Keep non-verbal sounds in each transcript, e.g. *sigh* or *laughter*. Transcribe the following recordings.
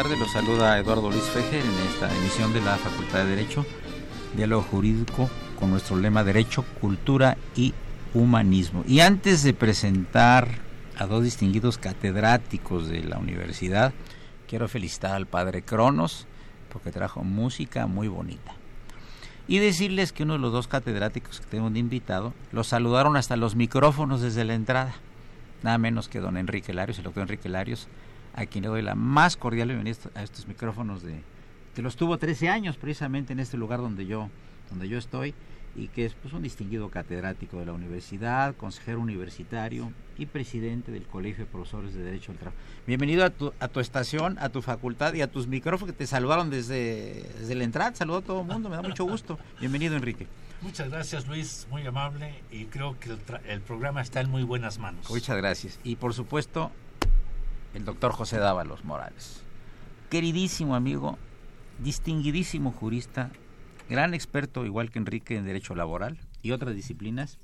Los saluda Eduardo Luis Fejer en esta emisión de la Facultad de Derecho, Diálogo Jurídico con nuestro lema Derecho, Cultura y Humanismo. Y antes de presentar a dos distinguidos catedráticos de la universidad, quiero felicitar al padre Cronos porque trajo música muy bonita. Y decirles que uno de los dos catedráticos que tengo de invitado los saludaron hasta los micrófonos desde la entrada. Nada menos que don Enrique Larios, el doctor Enrique Larios, a quien le doy la más cordial bienvenida a estos micrófonos de que los tuvo 13 años precisamente en este lugar donde yo donde yo estoy y que es pues, un distinguido catedrático de la universidad, consejero universitario y presidente del Colegio de Profesores de Derecho al Trabajo. Bienvenido a tu, a tu estación, a tu facultad y a tus micrófonos que te saludaron desde, desde la entrada. Saludo a todo el mundo, me da mucho gusto. Bienvenido, Enrique. Muchas gracias, Luis, muy amable y creo que el, el programa está en muy buenas manos. Muchas gracias. Y por supuesto, el doctor José Dávalos Morales. Queridísimo amigo, distinguidísimo jurista, gran experto, igual que Enrique, en derecho laboral y otras disciplinas,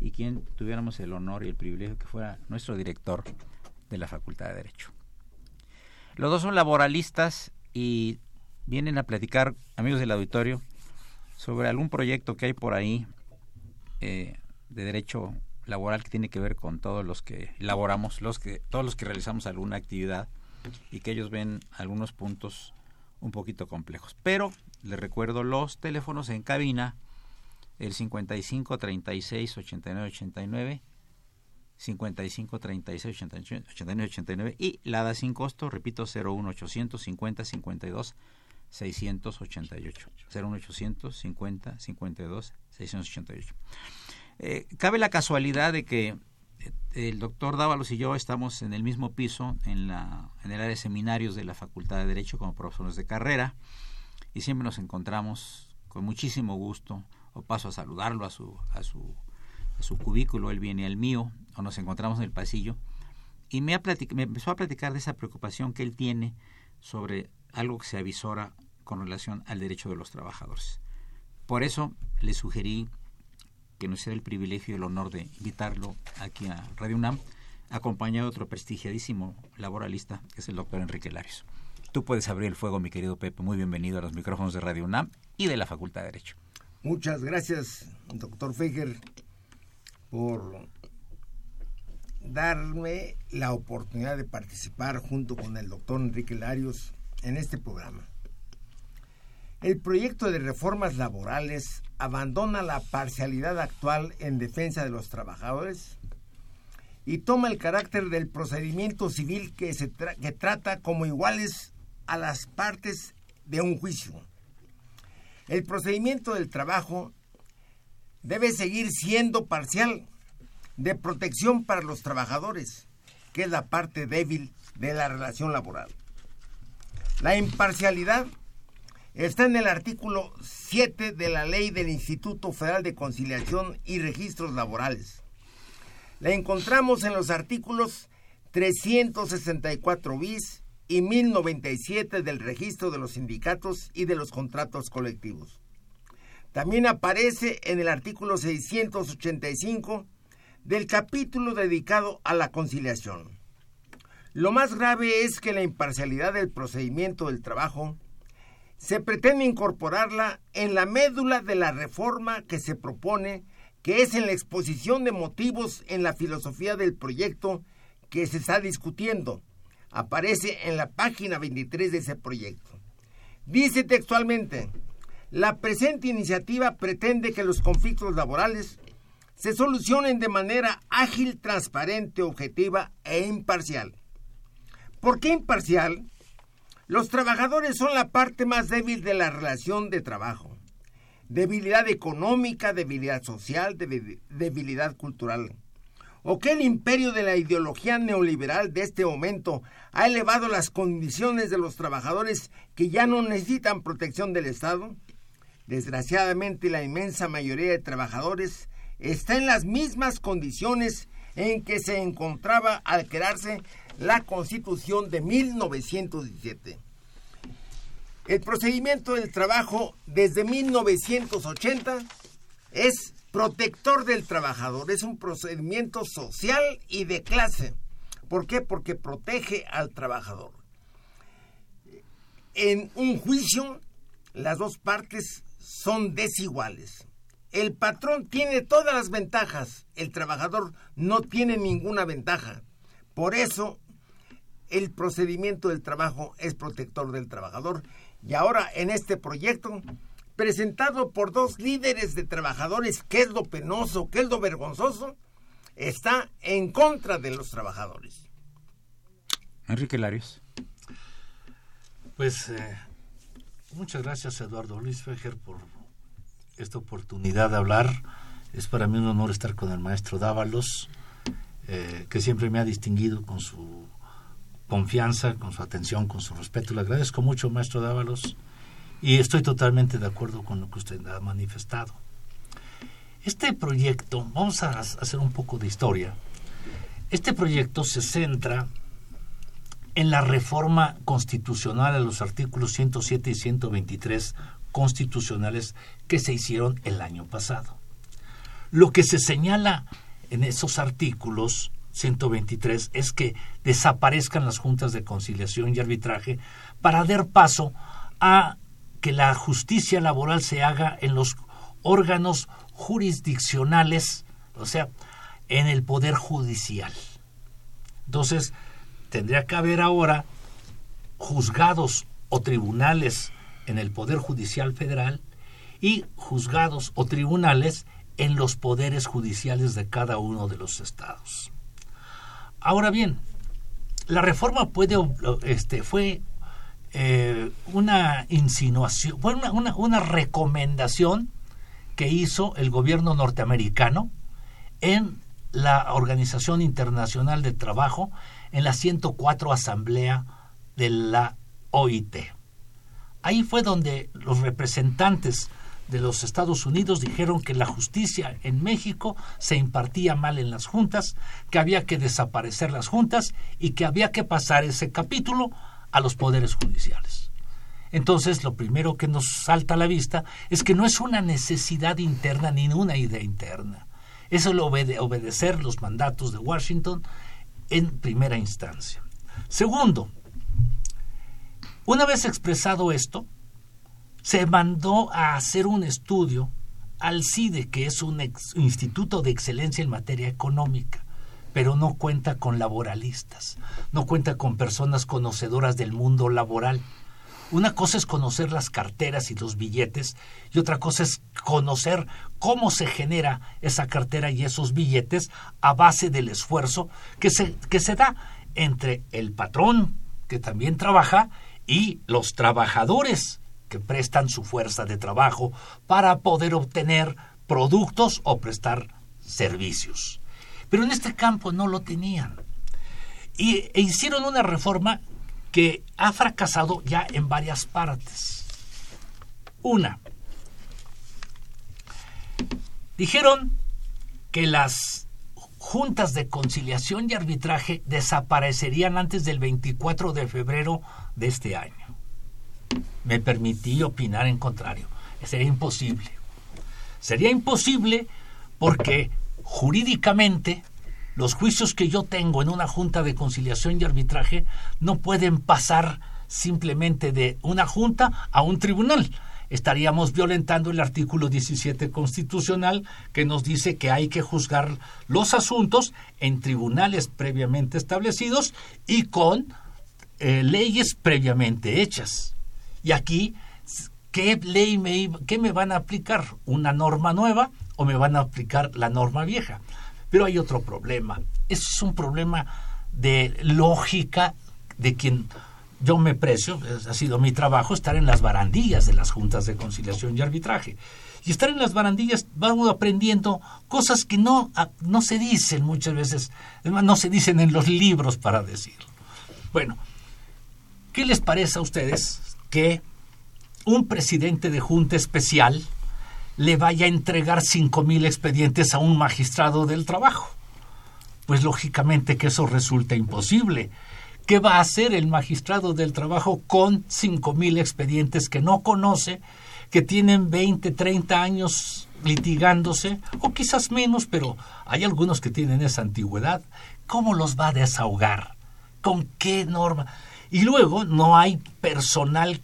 y quien tuviéramos el honor y el privilegio que fuera nuestro director de la Facultad de Derecho. Los dos son laboralistas y vienen a platicar, amigos del auditorio, sobre algún proyecto que hay por ahí eh, de derecho laboral que tiene que ver con todos los que laboramos, los que, todos los que realizamos alguna actividad y que ellos ven algunos puntos un poquito complejos. Pero les recuerdo los teléfonos en cabina, el 55 36 89 89, 55 36 89 89 y la da sin costo, repito, 01 850 52 688. 01 850 52 688. Eh, cabe la casualidad de que eh, el doctor Dávalos y yo estamos en el mismo piso en, la, en el área de seminarios de la Facultad de Derecho como profesores de carrera y siempre nos encontramos con muchísimo gusto o paso a saludarlo a su, a su, a su cubículo, él viene al mío o nos encontramos en el pasillo y me, empezó a platicar de esa preocupación que él tiene sobre algo que se avisora con relación al derecho de los trabajadores. Por eso le sugerí que nos sea el privilegio y el honor de invitarlo aquí a Radio UNAM, acompañado de otro prestigiadísimo laboralista, que es el doctor Enrique Larios. Tú puedes abrir el fuego, mi querido Pepe. Muy bienvenido a los micrófonos de Radio UNAM y de la Facultad de Derecho. Muchas gracias, doctor Feger, por darme la oportunidad de participar junto con el doctor Enrique Larios en este programa. El proyecto de reformas laborales abandona la parcialidad actual en defensa de los trabajadores y toma el carácter del procedimiento civil que, se que trata como iguales a las partes de un juicio. El procedimiento del trabajo debe seguir siendo parcial, de protección para los trabajadores, que es la parte débil de la relación laboral. La imparcialidad Está en el artículo 7 de la ley del Instituto Federal de Conciliación y Registros Laborales. La encontramos en los artículos 364 bis y 1097 del registro de los sindicatos y de los contratos colectivos. También aparece en el artículo 685 del capítulo dedicado a la conciliación. Lo más grave es que la imparcialidad del procedimiento del trabajo se pretende incorporarla en la médula de la reforma que se propone, que es en la exposición de motivos en la filosofía del proyecto que se está discutiendo. Aparece en la página 23 de ese proyecto. Dice textualmente, la presente iniciativa pretende que los conflictos laborales se solucionen de manera ágil, transparente, objetiva e imparcial. ¿Por qué imparcial? Los trabajadores son la parte más débil de la relación de trabajo. Debilidad económica, debilidad social, debilidad cultural. ¿O que el imperio de la ideología neoliberal de este momento ha elevado las condiciones de los trabajadores que ya no necesitan protección del Estado? Desgraciadamente la inmensa mayoría de trabajadores está en las mismas condiciones en que se encontraba al crearse la Constitución de 1917. El procedimiento del trabajo desde 1980 es protector del trabajador, es un procedimiento social y de clase. ¿Por qué? Porque protege al trabajador. En un juicio, las dos partes son desiguales. El patrón tiene todas las ventajas, el trabajador no tiene ninguna ventaja. Por eso, el procedimiento del trabajo es protector del trabajador. Y ahora, en este proyecto, presentado por dos líderes de trabajadores, ¿qué es lo penoso, qué es lo vergonzoso? Está en contra de los trabajadores. Enrique Larios. Pues eh, muchas gracias Eduardo Luis Fejer por esta oportunidad de hablar. Es para mí un honor estar con el maestro Dávalos, eh, que siempre me ha distinguido con su confianza, con su atención, con su respeto. Le agradezco mucho, maestro Dávalos, y estoy totalmente de acuerdo con lo que usted ha manifestado. Este proyecto, vamos a hacer un poco de historia. Este proyecto se centra en la reforma constitucional a los artículos 107 y 123 constitucionales que se hicieron el año pasado. Lo que se señala en esos artículos 123 es que desaparezcan las juntas de conciliación y arbitraje para dar paso a que la justicia laboral se haga en los órganos jurisdiccionales, o sea, en el poder judicial. Entonces, tendría que haber ahora juzgados o tribunales en el Poder Judicial Federal y juzgados o tribunales en los poderes judiciales de cada uno de los estados. Ahora bien, la reforma puede, este, fue eh, una insinuación, fue una, una recomendación que hizo el gobierno norteamericano en la Organización Internacional de Trabajo en la 104 Asamblea de la OIT. Ahí fue donde los representantes de los Estados Unidos dijeron que la justicia en México se impartía mal en las juntas, que había que desaparecer las juntas y que había que pasar ese capítulo a los poderes judiciales. Entonces, lo primero que nos salta a la vista es que no es una necesidad interna ni una idea interna. Es el obedecer los mandatos de Washington en primera instancia. Segundo, una vez expresado esto, se mandó a hacer un estudio al CIDE, que es un instituto de excelencia en materia económica, pero no cuenta con laboralistas, no cuenta con personas conocedoras del mundo laboral. Una cosa es conocer las carteras y los billetes y otra cosa es conocer cómo se genera esa cartera y esos billetes a base del esfuerzo que se, que se da entre el patrón, que también trabaja, y los trabajadores que prestan su fuerza de trabajo para poder obtener productos o prestar servicios. Pero en este campo no lo tenían. Y, e hicieron una reforma que ha fracasado ya en varias partes. Una, dijeron que las juntas de conciliación y arbitraje desaparecerían antes del 24 de febrero de este año. Me permití opinar en contrario. Sería imposible. Sería imposible porque jurídicamente los juicios que yo tengo en una junta de conciliación y arbitraje no pueden pasar simplemente de una junta a un tribunal. Estaríamos violentando el artículo 17 constitucional que nos dice que hay que juzgar los asuntos en tribunales previamente establecidos y con eh, leyes previamente hechas. Y aquí, ¿qué ley me, qué me van a aplicar? ¿Una norma nueva o me van a aplicar la norma vieja? Pero hay otro problema. Es un problema de lógica de quien yo me precio, ha sido mi trabajo, estar en las barandillas de las juntas de conciliación y arbitraje. Y estar en las barandillas vamos aprendiendo cosas que no, no se dicen muchas veces, no se dicen en los libros para decirlo. Bueno, ¿qué les parece a ustedes que un presidente de junta especial le vaya a entregar cinco mil expedientes a un magistrado del trabajo? Pues lógicamente que eso resulta imposible ¿Qué va a hacer el magistrado del trabajo con cinco mil expedientes que no conoce, que tienen 20, 30 años litigándose, o quizás menos, pero hay algunos que tienen esa antigüedad? ¿Cómo los va a desahogar? ¿Con qué norma? Y luego no hay personal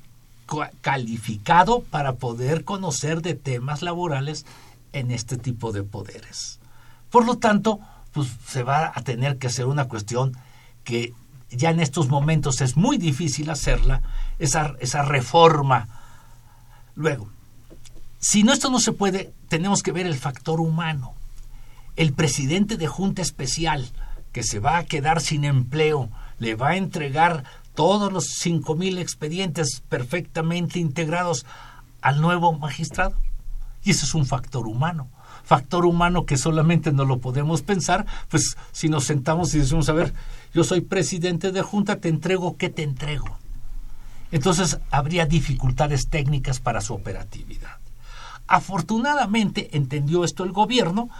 calificado para poder conocer de temas laborales en este tipo de poderes. Por lo tanto, pues se va a tener que hacer una cuestión que ya en estos momentos es muy difícil hacerla, esa, esa reforma. Luego, si no esto no se puede, tenemos que ver el factor humano. El presidente de Junta Especial, que se va a quedar sin empleo, le va a entregar todos los cinco mil expedientes perfectamente integrados al nuevo magistrado. Y eso es un factor humano. Factor humano que solamente no lo podemos pensar, pues si nos sentamos y decimos, a ver, yo soy presidente de junta, te entrego, ¿qué te entrego? Entonces habría dificultades técnicas para su operatividad. Afortunadamente entendió esto el gobierno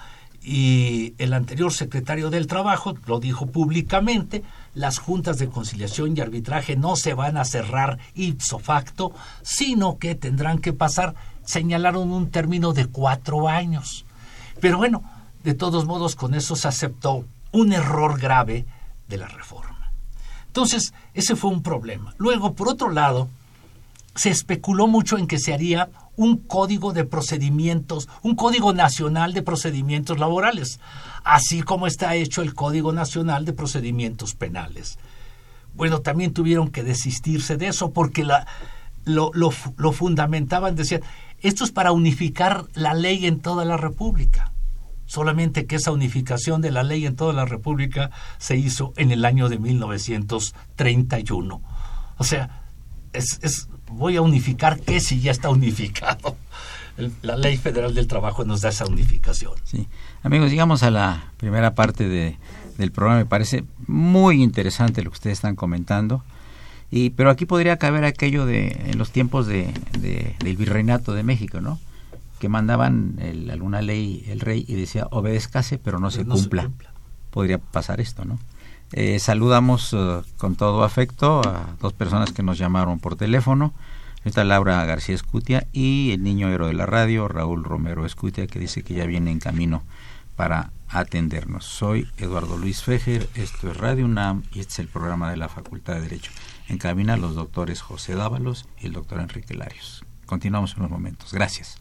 y el anterior secretario del Trabajo lo dijo públicamente, las juntas de conciliación y arbitraje no se van a cerrar ipso facto, sino que tendrán que pasar, señalaron un término de cuatro años. Pero bueno, de todos modos con eso se aceptó un error grave de la reforma. Entonces, ese fue un problema. Luego, por otro lado, se especuló mucho en que se haría un código de procedimientos, un código nacional de procedimientos laborales, así como está hecho el Código Nacional de Procedimientos Penales. Bueno, también tuvieron que desistirse de eso porque lo fundamentaban, decían, esto es para unificar la ley en toda la República solamente que esa unificación de la ley en toda la República se hizo en el año de 1931. O sea, es, voy a unificar qué si ya está unificado. La ley federal del trabajo nos da esa unificación. Sí. Amigos, llegamos a la primera parte de, del programa. Me parece muy interesante lo que ustedes están comentando. Y, pero aquí podría caber aquello de en los tiempos de, del virreinato de México, ¿no? que mandaban alguna ley el rey y decía obedezcase pero no, se, cumpla. Podría pasar esto, ¿no? Eh, saludamos eh, con todo afecto a dos personas que nos llamaron por teléfono. Está Laura García Escutia y el niño héroe de la radio, Raúl Romero Escutia, que dice que ya viene en camino para atendernos. Soy Eduardo Luis Fejer, esto es Radio UNAM y este es el programa de la Facultad de Derecho. En cabina los doctores José Dávalos y el doctor Enrique Larios. Continuamos en unos momentos. Gracias.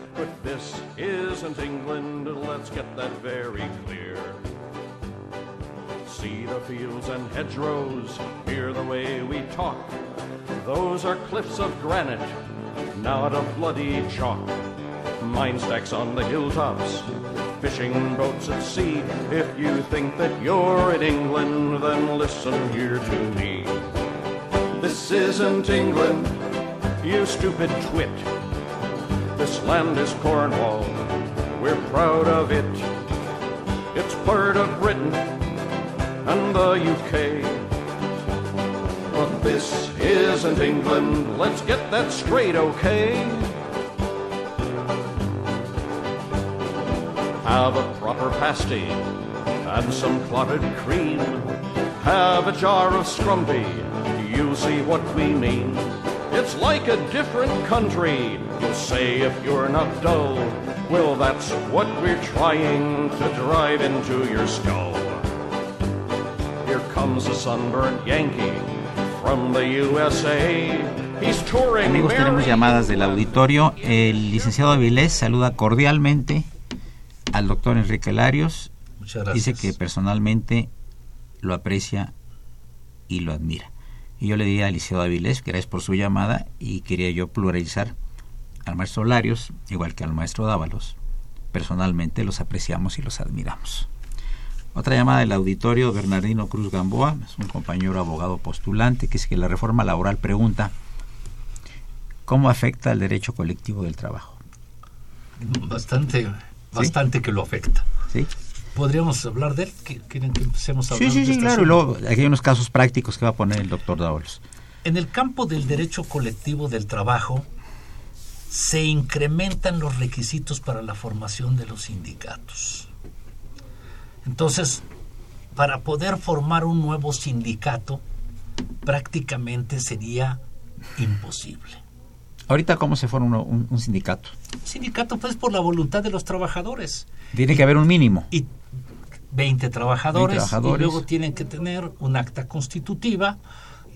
But this isn't England, let's get that very clear. See the fields and hedgerows, hear the way we talk. Those are cliffs of granite, not of bloody chalk. Mine stacks on the hilltops, fishing boats at sea. If you think that you're in England, then listen here to me. This isn't England, you stupid twit. This land is Cornwall, we're proud of it. It's part of Britain, and the UK. But this isn't England, let's get that straight, okay? Have a proper pasty and some clotted cream. Have a jar of scrumpy, you see what we mean. It's like a different country, you'll say if you're not dull. Well, that's what we're trying to drive into your skull. Here comes a sunburned Yankee from the USA. He's touring Amigos, tenemos llamadas del auditorio. El licenciado Avilés saluda cordialmente al doctor Enrique Larios. Muchas gracias. Dice que personalmente lo aprecia y lo admira. Y yo le di al licenciado Avilés, gracias por su llamada, y quería yo pluralizar al maestro Larios, igual que al maestro Dávalos. Personalmente los apreciamos y los admiramos. Otra llamada del auditorio, Bernardino Cruz Gamboa, es un compañero abogado postulante, que es que la reforma laboral pregunta cómo afecta el derecho colectivo del trabajo. Bastante, bastante que lo afecta. ¿Sí? ¿Podríamos hablar de él? ¿Qui- ¿Quieren que empecemos a Sí, hablar sí, sí, este claro. Y luego aquí hay unos casos prácticos que va a poner el doctor Dávalos. En el campo del derecho colectivo del trabajo se incrementan los requisitos para la formación de los sindicatos. Entonces, para poder formar un nuevo sindicato, prácticamente sería imposible. Ahorita, ¿cómo se forma un, un sindicato? Un sindicato, pues, por la voluntad de los trabajadores. Tiene que haber un mínimo. y 20 trabajadores, 20 trabajadores. y luego tienen que tener un acta constitutiva,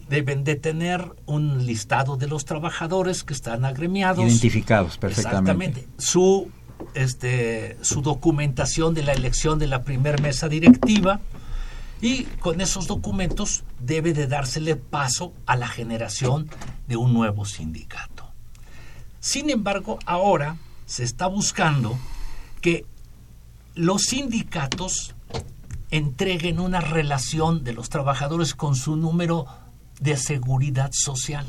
deben de tener un listado de los trabajadores que están agremiados. Identificados perfectamente. Exactamente. Su, este, su documentación de la elección de la primer mesa directiva y con esos documentos debe de dársele paso a la generación de un nuevo sindicato. Sin embargo, ahora se está buscando que los sindicatos entreguen una relación de los trabajadores con su número de seguridad social.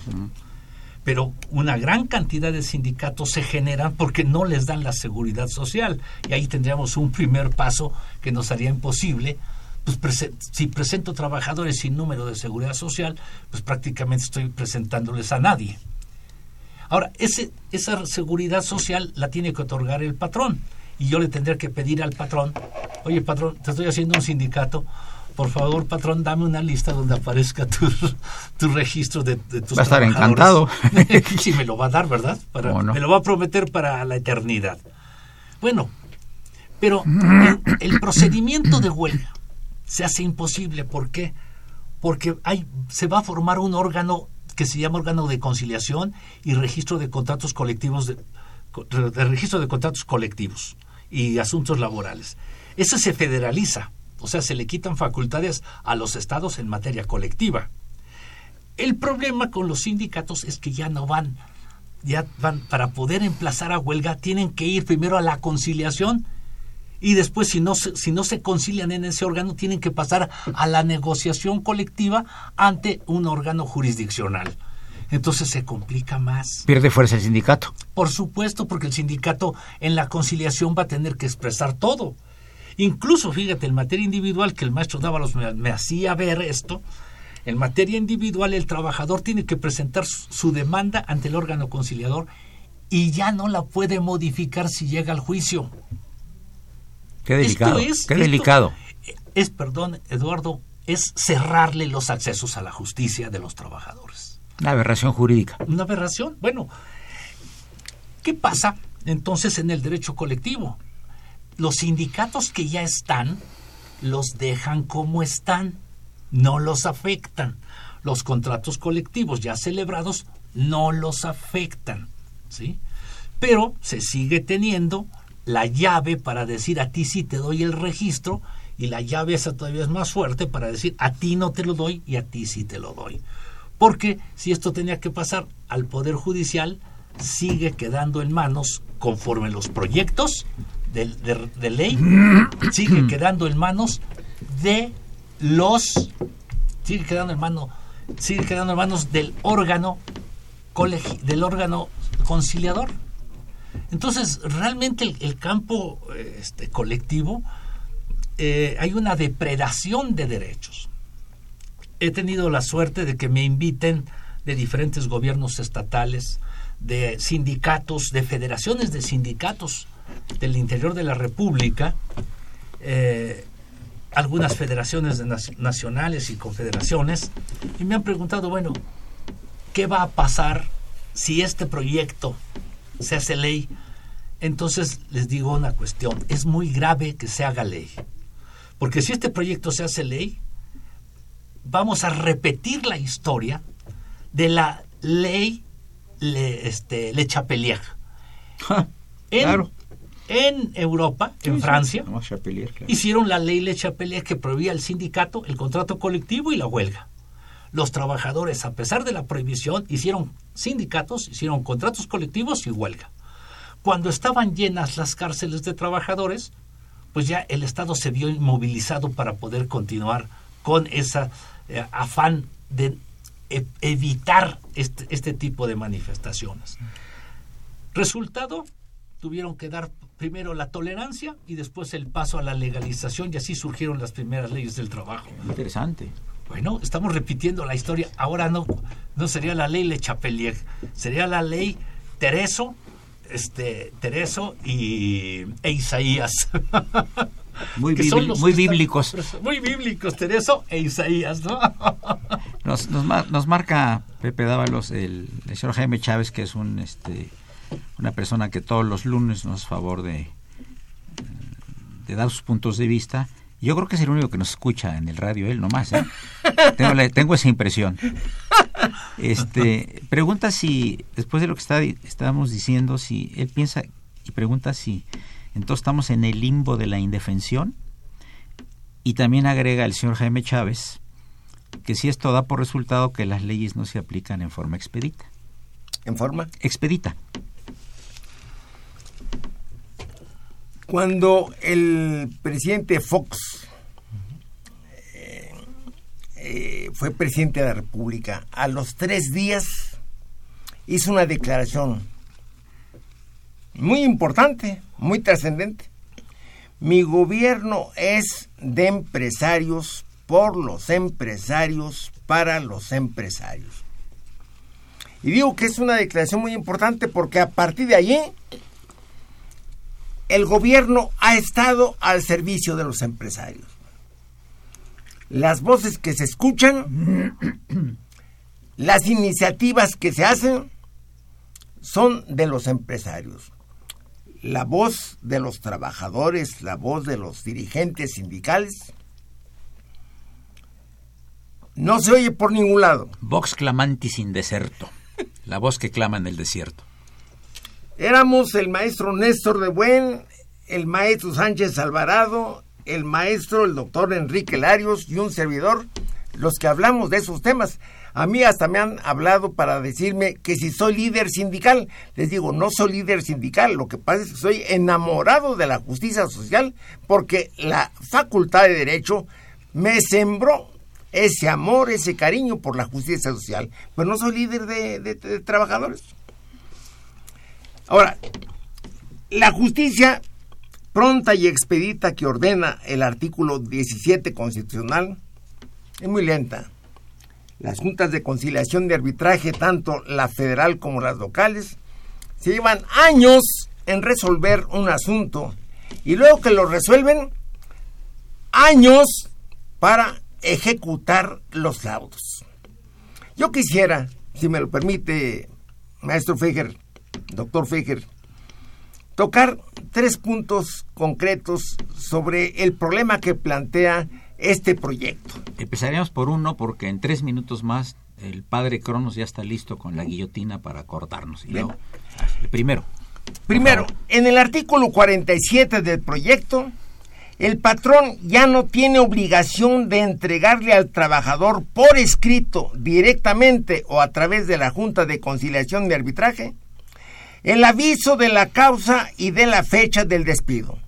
Pero una gran cantidad de sindicatos se generan porque no les dan la seguridad social. Y ahí tendríamos un primer paso que nos haría imposible. Pues prese- si presento trabajadores sin número de seguridad social, pues prácticamente estoy presentándoles a nadie. Ahora, ese, esa seguridad social la tiene que otorgar el patrón. Y yo le tendré que pedir al patrón, oye patrón, te estoy haciendo un sindicato, por favor patrón, dame una lista donde aparezca tu, tu registro de, de tus Va a estar trabajadores". encantado. *laughs* sí, me lo va a dar, ¿verdad? Para- ¿Cómo no? Me lo va a prometer para la eternidad. Bueno, pero *clears throat* el, el procedimiento de huelga se hace imposible. ¿Por qué? Porque hay, se va a formar un órgano que se llama órgano de conciliación y registro de contratos colectivos de, de registro de contratos colectivos y asuntos laborales. Eso se federaliza, o sea, se le quitan facultades a los estados en materia colectiva. El problema con los sindicatos es que ya no van, ya van, para poder emplazar a huelga, tienen que ir primero a la conciliación y después, si no, si no se concilian en ese órgano, tienen que pasar a la negociación colectiva ante un órgano jurisdiccional. Entonces se complica más. Pierde fuerza el sindicato. Por supuesto, porque el sindicato en la conciliación va a tener que expresar todo. Incluso, fíjate, en materia individual, que el maestro Dávalos me, me hacía ver esto, en materia individual el trabajador tiene que presentar su, su demanda ante el órgano conciliador y ya no la puede modificar si llega al juicio. Qué delicado. Esto es, qué esto delicado. Es, perdón, Eduardo, es cerrarle los accesos a la justicia de los trabajadores. Una aberración jurídica. Una aberración. Bueno, ¿qué pasa entonces en el derecho colectivo? Los sindicatos que ya están los dejan como están, no los afectan. Los contratos colectivos ya celebrados no los afectan, ¿sí? Pero se sigue teniendo la llave para decir a ti sí te doy el registro y la llave esa todavía es más fuerte para decir a ti no te lo doy y a ti sí te lo doy. Porque si esto tenía que pasar al Poder Judicial, sigue quedando en manos, conforme los proyectos de, de- de ley, *clears throat* sigue quedando en manos de los, sigue quedando en manos, sigue quedando en manos del órgano colegi- del órgano conciliador. Entonces, realmente el, el campo este, colectivo eh, hay una depredación de derechos. He tenido la suerte de que me inviten de diferentes gobiernos estatales, de sindicatos, de federaciones de sindicatos del interior de la República, eh, algunas federaciones nacionales y confederaciones, y me han preguntado, bueno, ¿qué va a pasar si este proyecto se hace ley? Entonces les digo una cuestión, es muy grave que se haga ley, porque si este proyecto se hace ley, vamos a repetir la historia de la ley Le, este, Le Chapelier. claro. En Europa, en Francia, hicieron la ley Le Chapelier que prohibía el sindicato, el contrato colectivo y la huelga. Los trabajadores, a pesar de la prohibición, hicieron sindicatos, hicieron contratos colectivos y huelga. Cuando estaban llenas las cárceles de trabajadores, pues ya el Estado se vio inmovilizado para poder continuar con ese eh, afán de e, evitar este, este tipo de manifestaciones. Resultado, tuvieron que dar primero la tolerancia y después el paso a la legalización y así surgieron las primeras leyes del trabajo. Interesante. Bueno, estamos repitiendo la historia. Ahora no, no sería la ley Le Chapelier, sería la ley Tereso, este, Tereso y, e Isaías. *laughs* Muy, muy bíblicos. muy bíblicos, Tereso e Isaías, ¿no? *laughs* nos, nos, marca Pepe Dávalos el, señor Jaime Chávez, que es un este una persona que todos los lunes nos hace favor de, de dar sus puntos de vista. Yo creo que es el único que nos escucha en el radio, él nomás. ¿eh? *laughs* tengo, tengo esa impresión. Este, pregunta si, después de lo que está, estábamos diciendo, si él piensa y pregunta si entonces estamos en el limbo de la indefensión. Y también agrega el señor Jaime Chávez que si esto da por resultado que las leyes no se aplican en forma expedita. ¿En forma? Expedita. Cuando el presidente Fox eh, eh, fue presidente de la República, a los tres días hizo una declaración muy importante, muy trascendente. Mi gobierno es de empresarios, por los empresarios, para los empresarios. Y digo que es una declaración muy importante porque a partir de allí el gobierno ha estado al servicio de los empresarios. Las voces que se escuchan, las iniciativas que se hacen, son de los empresarios la voz de los trabajadores, la voz de los dirigentes sindicales, no se oye por ningún lado. Vox clamantis in deserto, la voz que clama en el desierto. Éramos el maestro Néstor de Buen, el maestro Sánchez Alvarado, el maestro, el doctor Enrique Larios y un servidor, los que hablamos de esos temas. A mí hasta me han hablado para decirme que si soy líder sindical. Les digo, no soy líder sindical, lo que pasa es que soy enamorado de la justicia social porque la facultad de derecho me sembró ese amor, ese cariño por la justicia social. Pero no soy líder de, de trabajadores. Ahora, la justicia pronta y expedita que ordena el artículo 17 constitucional es muy lenta las juntas de conciliación de arbitraje, tanto la federal como las locales, se llevan años en resolver un asunto y luego que lo resuelven, años para ejecutar los laudos. Yo quisiera, si me lo permite, maestro Feger, doctor Feger, tocar tres puntos concretos sobre el problema que plantea este proyecto. Empezaríamos por uno porque en tres minutos más el padre Cronos ya está listo con la guillotina para cortarnos. Y luego, primero. Primero, en el artículo 47 del proyecto, el patrón ya no tiene obligación de entregarle al trabajador por escrito, directamente o a través de la Junta de Conciliación de Arbitraje, el aviso de la causa y de la fecha del despido.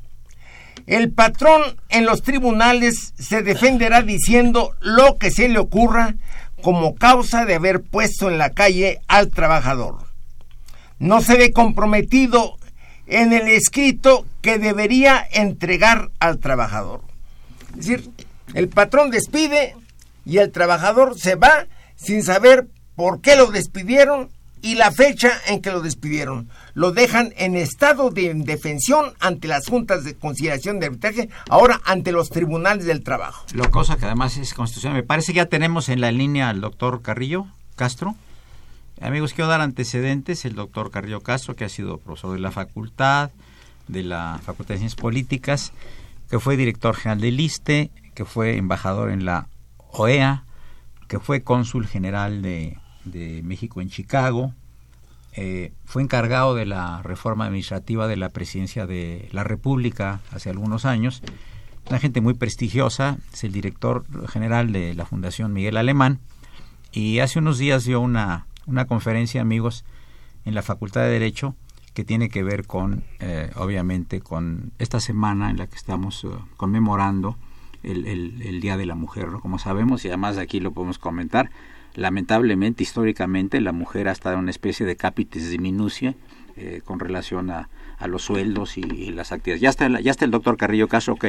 El patrón en los tribunales se defenderá diciendo lo que se le ocurra como causa de haber puesto en la calle al trabajador. No se ve comprometido en el escrito que debería entregar al trabajador. Es decir, el patrón despide y el trabajador se va sin saber por qué lo despidieron y la fecha en que lo despidieron. Lo dejan en estado de indefensión ante las juntas de conciliación de arbitraje, ahora ante los tribunales del trabajo. Lo cosa que además es constitucional. Me parece que ya tenemos en la línea al doctor Carrillo Castro. Amigos, quiero dar antecedentes. El doctor Carrillo Castro, que ha sido profesor de la facultad, de la Facultad de Ciencias Políticas, que fue director general del ISTE, que fue embajador en la OEA, que fue cónsul general de, de México en Chicago, eh, fue encargado de la reforma administrativa de la presidencia de la República hace algunos años. Una gente muy prestigiosa, es el director general de la Fundación Miguel Alemán. Y hace unos días dio una, una conferencia, amigos, en la Facultad de Derecho que tiene que ver con, eh, obviamente, con esta semana en la que estamos eh, conmemorando el, el, Día de la Mujer, como sabemos, y además aquí lo podemos comentar, lamentablemente, históricamente, la mujer ha estado en una especie de capitis diminucia eh, con relación a, a los sueldos y, las actividades. Ya está, ya está el doctor Carrillo Caso, ok.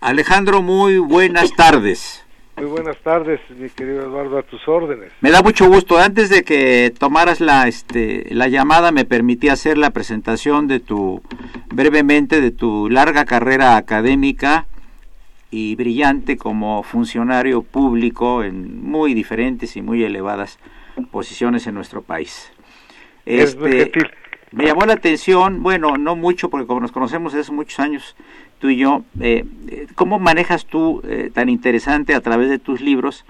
Alejandro, muy buenas tardes. Muy buenas tardes, mi querido Eduardo, a tus órdenes. Me da mucho gusto. Antes de que tomaras la, este, la llamada, me permití hacer la presentación de tu, brevemente, de tu larga carrera académica y brillante como funcionario público en muy diferentes y muy elevadas posiciones en nuestro país. Este, me llamó la atención, bueno, no mucho, porque como nos conocemos desde hace muchos años, tú y yo, eh, eh, ¿cómo manejas tú eh, tan interesante a través de tus libros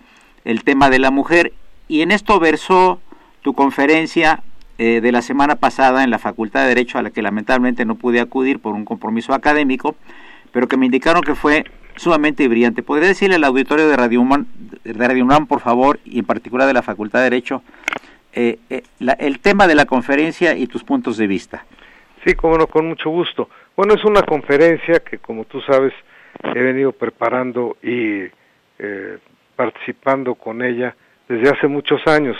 el tema de la mujer? Y en esto versó tu conferencia de la semana pasada en la Facultad de Derecho, a la que lamentablemente no pude acudir por un compromiso académico, pero que me indicaron que fue sumamente brillante. ¿Podría decirle al auditorio de Radio, UNAM, de Radio por favor, y en particular de la Facultad de Derecho, eh, eh, el tema de la conferencia y tus puntos de vista? Sí, como no, con mucho gusto. Bueno, es una conferencia que, como tú sabes, he venido preparando y eh, participando con ella desde hace muchos años.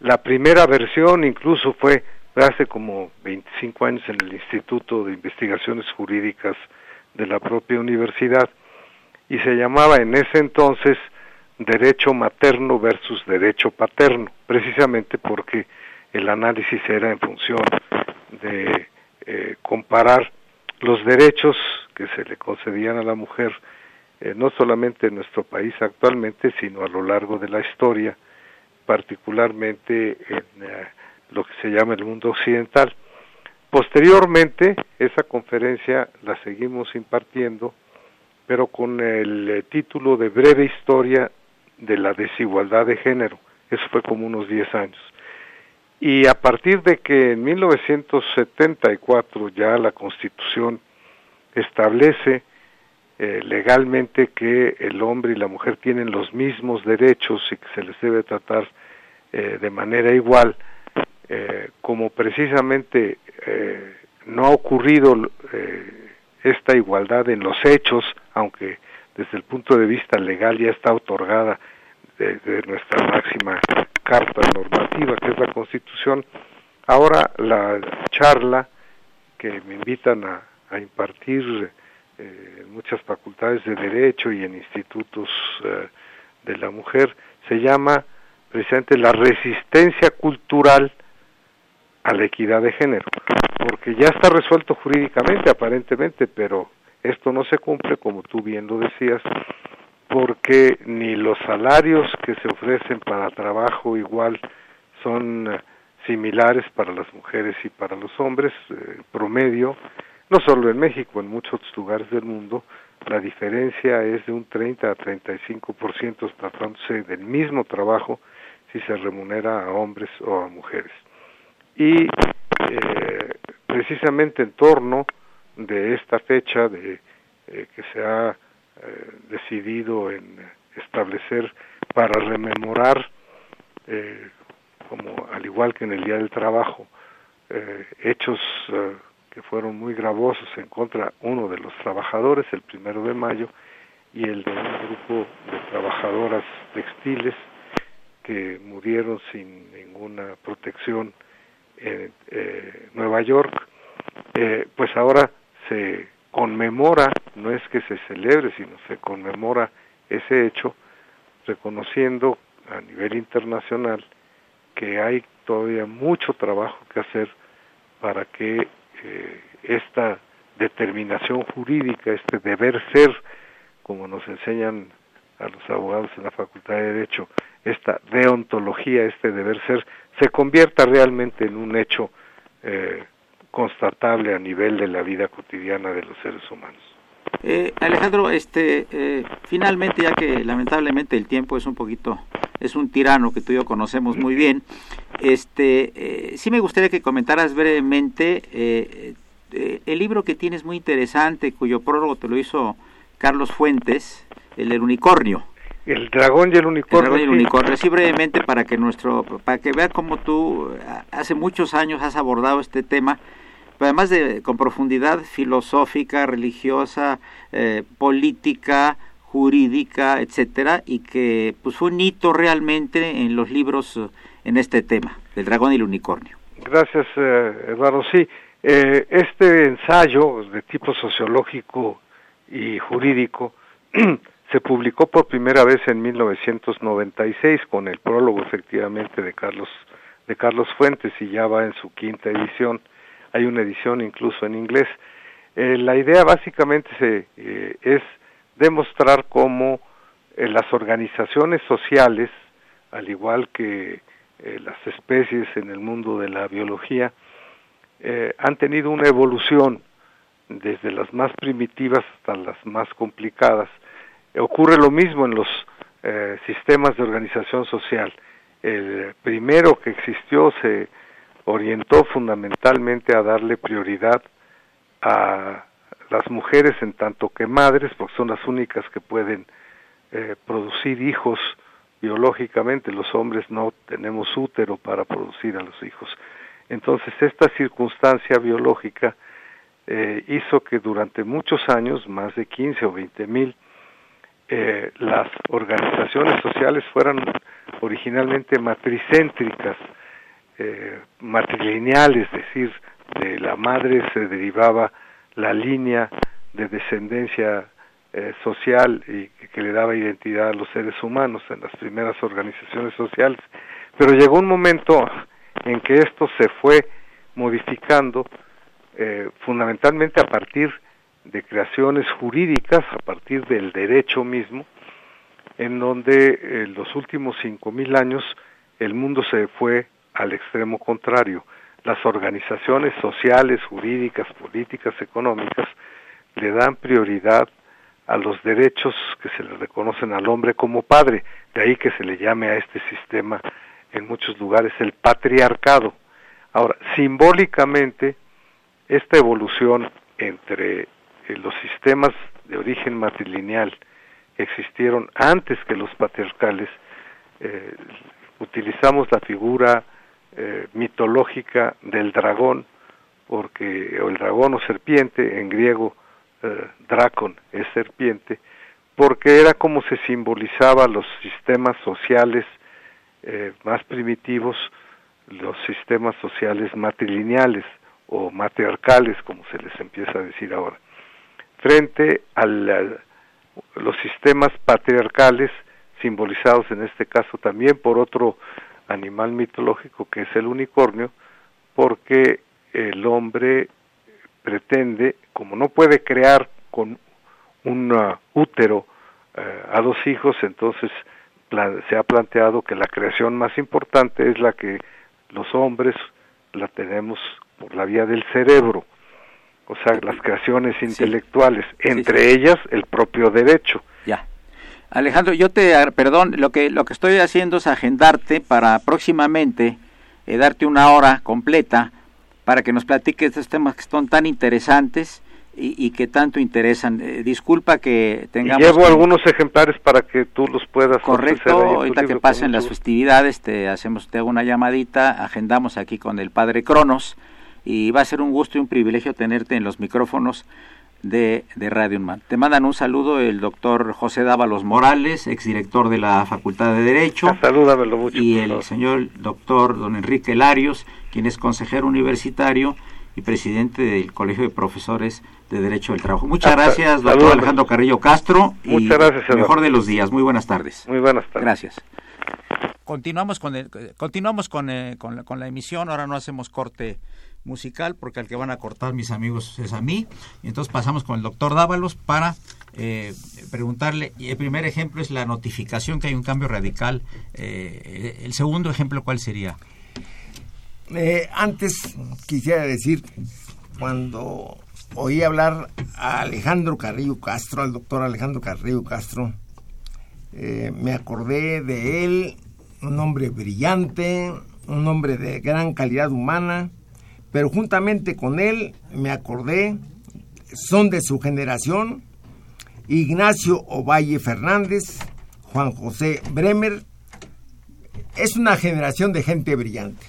La primera versión incluso fue hace como 25 años en el Instituto de Investigaciones Jurídicas de la propia universidad y se llamaba en ese entonces derecho materno versus derecho paterno, precisamente porque el análisis era en función de eh, comparar los derechos que se le concedían a la mujer, eh, no solamente en nuestro país actualmente, sino a lo largo de la historia, particularmente en eh, lo que se llama el mundo occidental. Posteriormente, esa conferencia la seguimos impartiendo pero con el eh, título de Breve Historia de la Desigualdad de Género. Eso fue como unos 10 años. Y a partir de que en 1974 ya la Constitución establece eh, legalmente que el hombre y la mujer tienen los mismos derechos y que se les debe tratar eh, de manera igual, como precisamente no ha ocurrido esta igualdad en los hechos, aunque desde el punto de vista legal ya está otorgada desde nuestra máxima carta normativa, que es la Constitución. Ahora la charla que me invitan a, impartir eh, en muchas facultades de Derecho y en institutos eh, de la mujer se llama precisamente la resistencia cultural a la equidad de género porque ya está resuelto jurídicamente aparentemente, pero esto no se cumple, como tú bien lo decías, porque ni los salarios que se ofrecen para trabajo igual son eh, similares para las mujeres y para los hombres, eh, promedio, no solo en México, en muchos lugares del mundo, la diferencia es de un 30 a 35% tratándose del mismo trabajo si se remunera a hombres o a mujeres. Y eh, precisamente en torno de esta fecha de eh, que se ha eh, decidido en establecer para rememorar eh, como al igual que en el día del trabajo hechos que fueron muy gravosos en contra uno de los trabajadores el primero de mayo y el de un grupo de trabajadoras textiles que murieron sin ninguna protección en Nueva York, pues ahora se conmemora, no es que se celebre, sino se conmemora ese hecho, reconociendo a nivel internacional que hay todavía mucho trabajo que hacer para que eh, esta determinación jurídica, este deber ser, como nos enseñan a los abogados en la Facultad de Derecho, esta deontología, este deber ser, se convierta realmente en un hecho eh, constatable a nivel de la vida cotidiana de los seres humanos. Eh, Alejandro, este, eh, finalmente, ya que lamentablemente el tiempo es un poquito, es un tirano que tú y yo conocemos muy bien, este, eh, sí me gustaría que comentaras brevemente eh, el libro que tienes muy interesante, cuyo prólogo te lo hizo Carlos Fuentes, el del unicornio. El dragón y el unicornio. El dragón y el unicornio. Sí, brevemente para que nuestro, para que vea cómo tú hace muchos años has abordado este tema, además de con profundidad filosófica, religiosa, eh, política, jurídica, etcétera, y que pues fue un hito realmente en los libros en este tema del dragón y el unicornio. Gracias, eh, Eduardo. Sí, eh, este ensayo de tipo sociológico y jurídico *clears throat* se publicó por primera vez en 1996 con el prólogo efectivamente de Carlos de Carlos Fuentes y ya va en su quinta edición. Hay una edición incluso en inglés. Eh, la idea básicamente se, eh, es demostrar cómo eh, las organizaciones sociales, al igual que las especies en el mundo de la biología, han tenido una evolución desde las más primitivas hasta las más complicadas. Ocurre lo mismo en los sistemas de organización social. El primero que existió se orientó fundamentalmente a darle prioridad a las mujeres en tanto que madres, porque son las únicas que pueden eh, producir hijos biológicamente, los hombres no tenemos útero para producir a los hijos. Entonces esta circunstancia biológica eh, hizo que durante muchos años, más de 15 o 20 mil, eh, las organizaciones sociales fueran originalmente matricéntricas, eh, matrilineales, es decir, de la madre se derivaba la línea de descendencia eh, social y que le daba identidad a los seres humanos en las primeras organizaciones sociales. Pero llegó un momento en que esto se fue modificando eh, fundamentalmente a partir de creaciones jurídicas, a partir del derecho mismo, en donde en los últimos cinco mil años el mundo se fue al extremo contrario. Las organizaciones sociales, jurídicas, políticas, económicas le dan prioridad a los derechos que se le reconocen al hombre como padre, de ahí que se le llame a este sistema en muchos lugares el patriarcado. Ahora, simbólicamente, esta evolución entre eh, los sistemas de origen matrilineal que existieron antes que los patriarcales, eh, utilizamos la figura eh, mitológica del dragón, porque o el dragón o serpiente, en griego eh, dracon es serpiente, porque era como se simbolizaba los sistemas sociales eh, más primitivos, los sistemas sociales matrilineales o matriarcales, como se les empieza a decir ahora, frente a los sistemas patriarcales, simbolizados en este caso también por otro animal mitológico que es el unicornio, porque el hombre pretende, como no puede crear con un uh, útero uh, a dos hijos, entonces se ha planteado que la creación más importante es la que los hombres la tenemos por la vía del cerebro, o sea, las creaciones intelectuales, sí. entre sí, sí. ellas el propio derecho. Ya. Alejandro, yo te perdón, lo que lo que estoy haciendo es agendarte para próximamente eh, darte una hora completa para que nos platiques estos temas que son tan interesantes y, y que tanto interesan. Eh, disculpa que tengamos. Y llevo que... algunos ejemplares para que tú los puedas. Correcto, ahorita que pasen las festividades, te hacemos, te hago una llamadita, agendamos aquí con el padre Cronos y va a ser un gusto y un privilegio tenerte en los micrófonos de, de Radio Unman. Te mandan un saludo el doctor José Dávalos Morales, exdirector de la Facultad de Derecho. Ah, salúdamelo mucho. Y el señor doctor don Enrique Larios, quien es consejero universitario y presidente del Colegio de Profesores de Derecho del Trabajo. Muchas gracias, doctor Alejandro Carrillo Castro. Muchas gracias, Mejor de los días. Muy buenas tardes. Muy buenas tardes. Gracias. Continuamos con, el, continuamos con, eh, con, la, con la emisión. Ahora no hacemos corte musical porque al que van a cortar mis amigos es a mí. Y entonces pasamos con el doctor Dávalos para eh, preguntarle. Y el primer ejemplo es la notificación que hay un cambio radical. Eh, el segundo ejemplo, ¿cuál sería? Eh, antes quisiera decir, cuando oí hablar a Alejandro Carrillo Castro, al doctor Alejandro Carrillo Castro, me acordé de él, un hombre brillante, un hombre de gran calidad humana, pero juntamente con él me acordé, son de su generación, Ignacio Ovalle Fernández, Juan José Bremer, es una generación de gente brillante.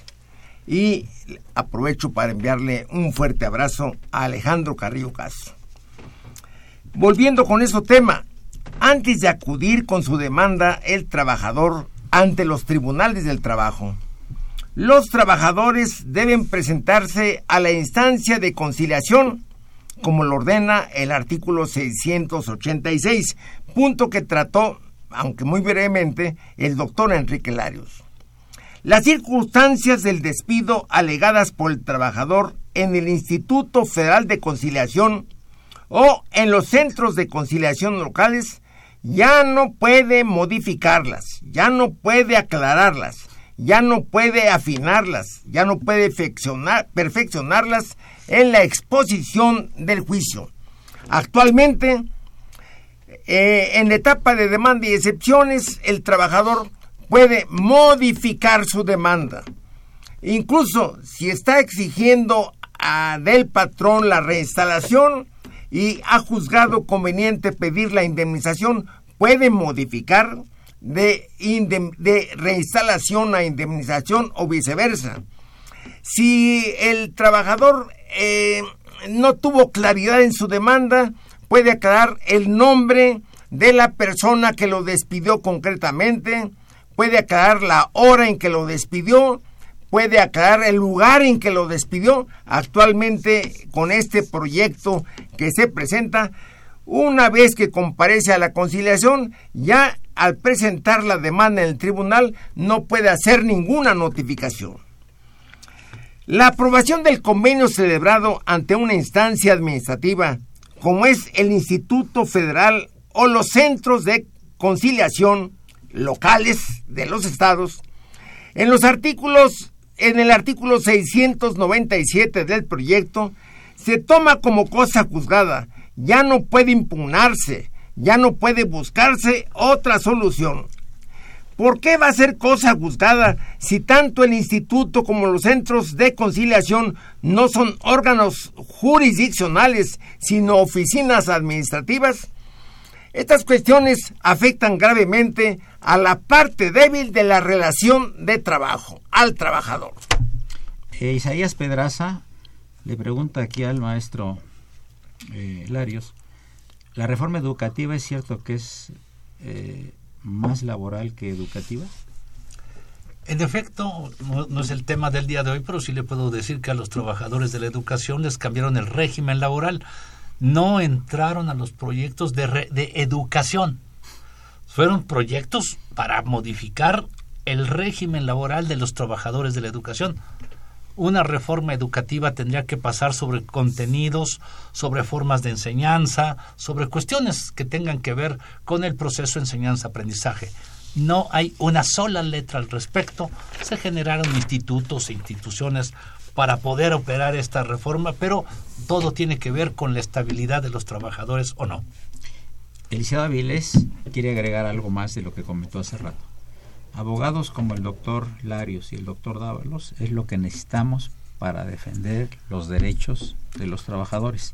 Y aprovecho para enviarle un fuerte abrazo a Alejandro Carrillo Castro. Volviendo con ese tema, antes de acudir con su demanda el trabajador ante los tribunales del trabajo, los trabajadores deben presentarse a la instancia de conciliación, como lo ordena el artículo 686, punto que trató, aunque muy brevemente, el doctor Enrique Larios. Las circunstancias del despido alegadas por el trabajador en el Instituto Federal de Conciliación o en los centros de conciliación locales ya no puede modificarlas, ya no puede aclararlas, ya no puede afinarlas, ya no puede perfeccionarlas en la exposición del juicio. Actualmente, eh, en etapa de demanda y excepciones, el trabajador puede modificar su demanda. Incluso si está exigiendo a, del patrón la reinstalación y ha juzgado conveniente pedir la indemnización, puede modificar de, reinstalación a indemnización o viceversa. Si el trabajador eh, no tuvo claridad en su demanda, puede aclarar el nombre de la persona que lo despidió concretamente, puede aclarar la hora en que lo despidió, puede aclarar el lugar en que lo despidió. Actualmente, con este proyecto que se presenta, una vez que comparece a la conciliación, ya al presentar la demanda en el tribunal no puede hacer ninguna notificación. La aprobación del convenio celebrado ante una instancia administrativa, como es el Instituto Federal o los centros de conciliación, locales de los estados, en los artículos, en el artículo 697 del proyecto, se toma como cosa juzgada, ya no puede impugnarse, ya no puede buscarse otra solución. ¿Por qué va a ser cosa juzgada si tanto el instituto como los centros de conciliación no son órganos jurisdiccionales, sino oficinas administrativas? Estas cuestiones afectan gravemente a la parte débil de la relación de trabajo, al trabajador. Eh, Isaías Pedraza le pregunta aquí al maestro eh, Larios, ¿la reforma educativa es cierto que es eh, más laboral que educativa? En efecto, no, no, es el tema del día de hoy, pero sí le puedo decir que a los trabajadores de la educación les cambiaron el régimen laboral no entraron a los proyectos de, re, de educación. Fueron proyectos para modificar el régimen laboral de los trabajadores de la educación. Una reforma educativa tendría que pasar sobre contenidos, sobre formas de enseñanza, sobre cuestiones que tengan que ver con el proceso enseñanza-aprendizaje. No hay una sola letra al respecto. Se generaron institutos e instituciones para poder operar esta reforma, pero todo tiene que ver con la estabilidad de los trabajadores o no. Eliseo Avilés quiere agregar algo más de lo que comentó hace rato. Abogados como el doctor Larios y el doctor Dávalos es lo que necesitamos para defender los derechos de los trabajadores.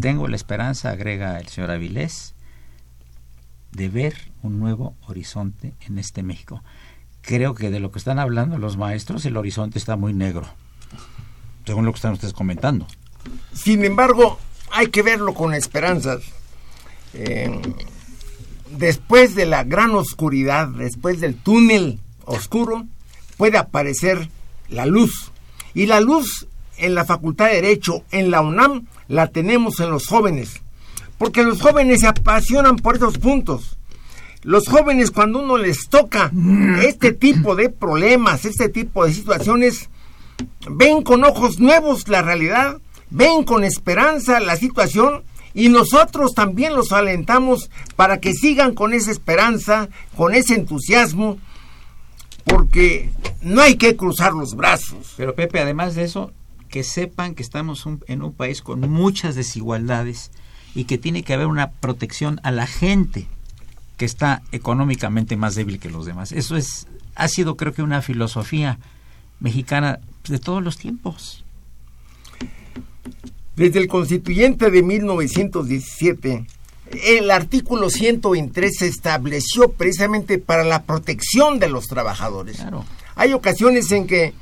Tengo la esperanza, agrega el señor Avilés, de ver un nuevo horizonte en este México. Creo que de lo que están hablando los maestros, el horizonte está muy negro según lo que están ustedes comentando. Sin embargo, hay que verlo con esperanzas. Eh, después de la gran oscuridad, después del túnel oscuro, puede aparecer la luz. Y la luz en la Facultad de Derecho, en la UNAM, la tenemos en los jóvenes. Porque los jóvenes se apasionan por esos puntos. Los jóvenes cuando uno les toca este tipo de problemas, este tipo de situaciones, ven con ojos nuevos la realidad, ven con esperanza la situación y nosotros también los alentamos para que sigan con esa esperanza, con ese entusiasmo, porque no hay que cruzar los brazos. Pero Pepe, además de eso, que sepan que estamos en un país con muchas desigualdades y que tiene que haber una protección a la gente que está económicamente más débil que los demás. Eso es ha sido creo que una filosofía mexicana de todos los tiempos. Desde el constituyente de 1917, el artículo 123 se estableció precisamente para la protección de los trabajadores. Hay ocasiones en que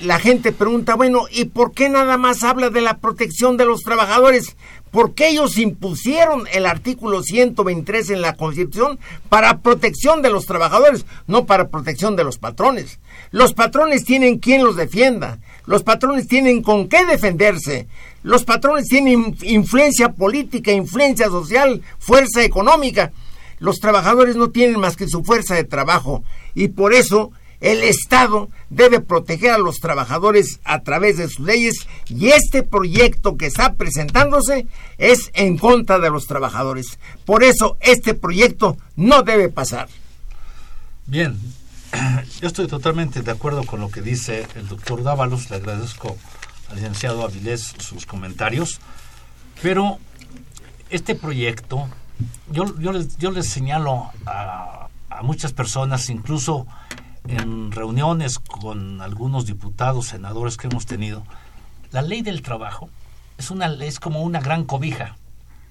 la gente pregunta, bueno, ¿y por qué nada más habla de la protección de los trabajadores? Porque ellos impusieron el artículo 123 en la Constitución para protección de los trabajadores, no para protección de los patrones. Los patrones tienen quien los defienda, los patrones tienen con qué defenderse, los patrones tienen influencia política, influencia social, fuerza económica. Los trabajadores no tienen más que su fuerza de trabajo y por eso el Estado debe proteger a los trabajadores a través de sus leyes y este proyecto que está presentándose es en contra de los trabajadores. Por eso este proyecto no debe pasar. Bien, *clears throat* yo estoy totalmente de acuerdo con lo que dice el doctor Dávalos, le agradezco al licenciado Avilés sus comentarios, pero este proyecto, yo, les, yo les señalo a, a muchas personas, incluso en reuniones con algunos diputados, senadores que hemos tenido, la ley del trabajo es, una, es como una gran cobija,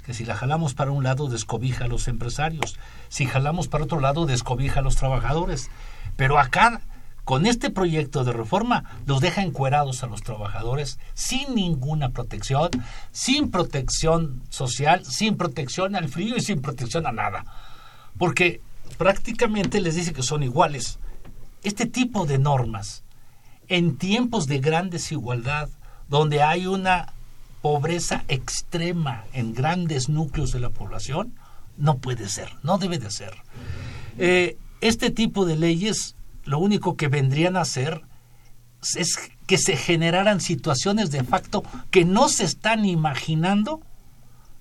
que si la jalamos para un lado descobija a los empresarios, si jalamos para otro lado descobija a los trabajadores. Pero acá, con este proyecto de reforma, los deja encuerados a los trabajadores sin ninguna protección, sin protección social, sin protección al frío y sin protección a nada. Porque prácticamente les dice que son iguales este tipo de normas, en tiempos de gran desigualdad, donde hay una pobreza extrema en grandes núcleos de la población, no puede ser, no debe de ser. Eh, este tipo de leyes lo único que vendrían a hacer es que se generaran situaciones de facto que no se están imaginando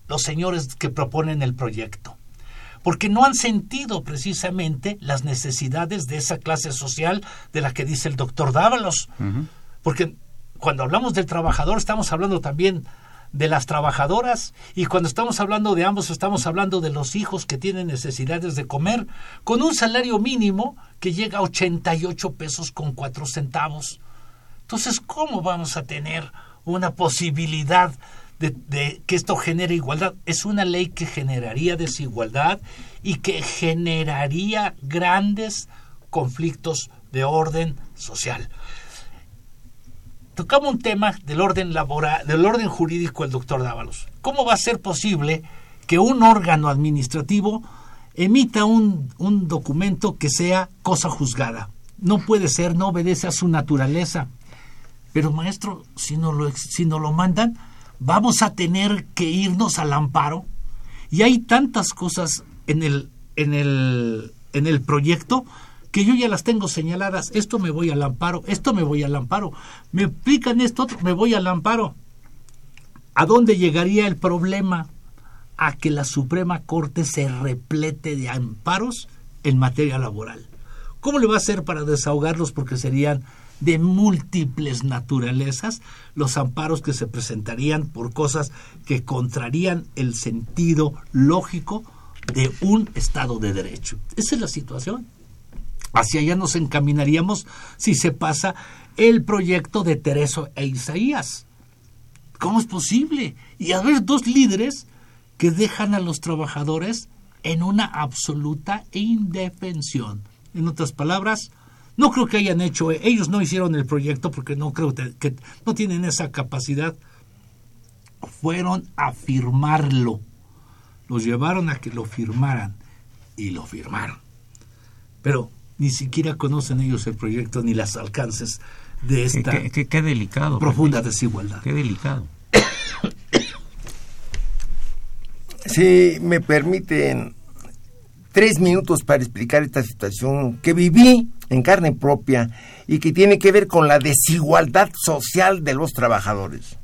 los señores que proponen el proyecto porque no han sentido precisamente las necesidades de esa clase social de la que dice el doctor Dávalos. Porque cuando hablamos del trabajador estamos hablando también de las trabajadoras y cuando estamos hablando de ambos estamos hablando de los hijos que tienen necesidades de comer con un salario mínimo que llega a 88 pesos con 4 centavos. Entonces, ¿cómo vamos a tener una posibilidad de, que esto genere igualdad. Es una ley que generaría desigualdad y que generaría grandes conflictos de orden social. Tocamos un tema del orden laboral, del orden jurídico el doctor Dávalos. ¿Cómo va a ser posible que un órgano administrativo emita un, un documento que sea cosa juzgada? No puede ser, no obedece a su naturaleza. Pero maestro, si no lo, si no lo mandan, vamos a tener que irnos al amparo. Y hay tantas cosas en el, en el, en el proyecto que yo ya las tengo señaladas. Esto me voy al amparo, esto me voy al amparo. Me explican esto, me voy al amparo. ¿A dónde llegaría el problema? A que la Suprema Corte se replete de amparos en materia laboral. ¿Cómo le va a hacer para desahogarlos? Porque serían de múltiples naturalezas los amparos que se presentarían por cosas que contrarían el sentido lógico de un Estado de Derecho. Esa es la situación. Hacia allá nos encaminaríamos si se pasa el proyecto de Tereso e Isaías. ¿Cómo es posible? Y haber dos líderes que dejan a los trabajadores en una absoluta indefensión. En otras palabras, no creo que hayan hecho, ellos no hicieron el proyecto porque no creo que, no tienen esa capacidad. Fueron a firmarlo. Los llevaron a que lo firmaran y lo firmaron. Pero ni siquiera conocen ellos el proyecto ni las alcances de esta qué, delicado, profunda desigualdad. Qué delicado. Si me permiten tres minutos para explicar esta situación que viví en carne propia y que tiene que ver con la desigualdad social de los trabajadores.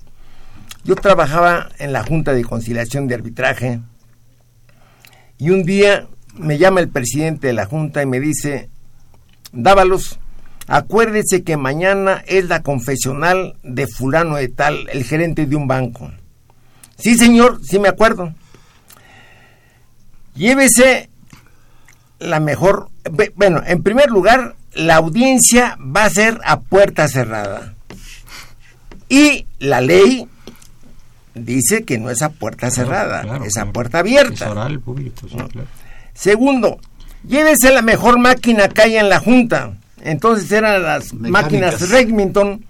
Yo trabajaba en la Junta de Conciliación de Arbitraje y un día me llama el presidente de la Junta y me dice, Dávalos, acuérdese que mañana es la confesional de fulano de tal, el gerente de un banco. Sí, señor, sí me acuerdo. Llévese la mejor, bueno, en primer lugar, la audiencia va a ser a puerta cerrada. Y la ley dice que no es a puerta cerrada, es a puerta abierta. Segundo, llévese la mejor máquina que hay en la Junta. Entonces eran las máquinas Remington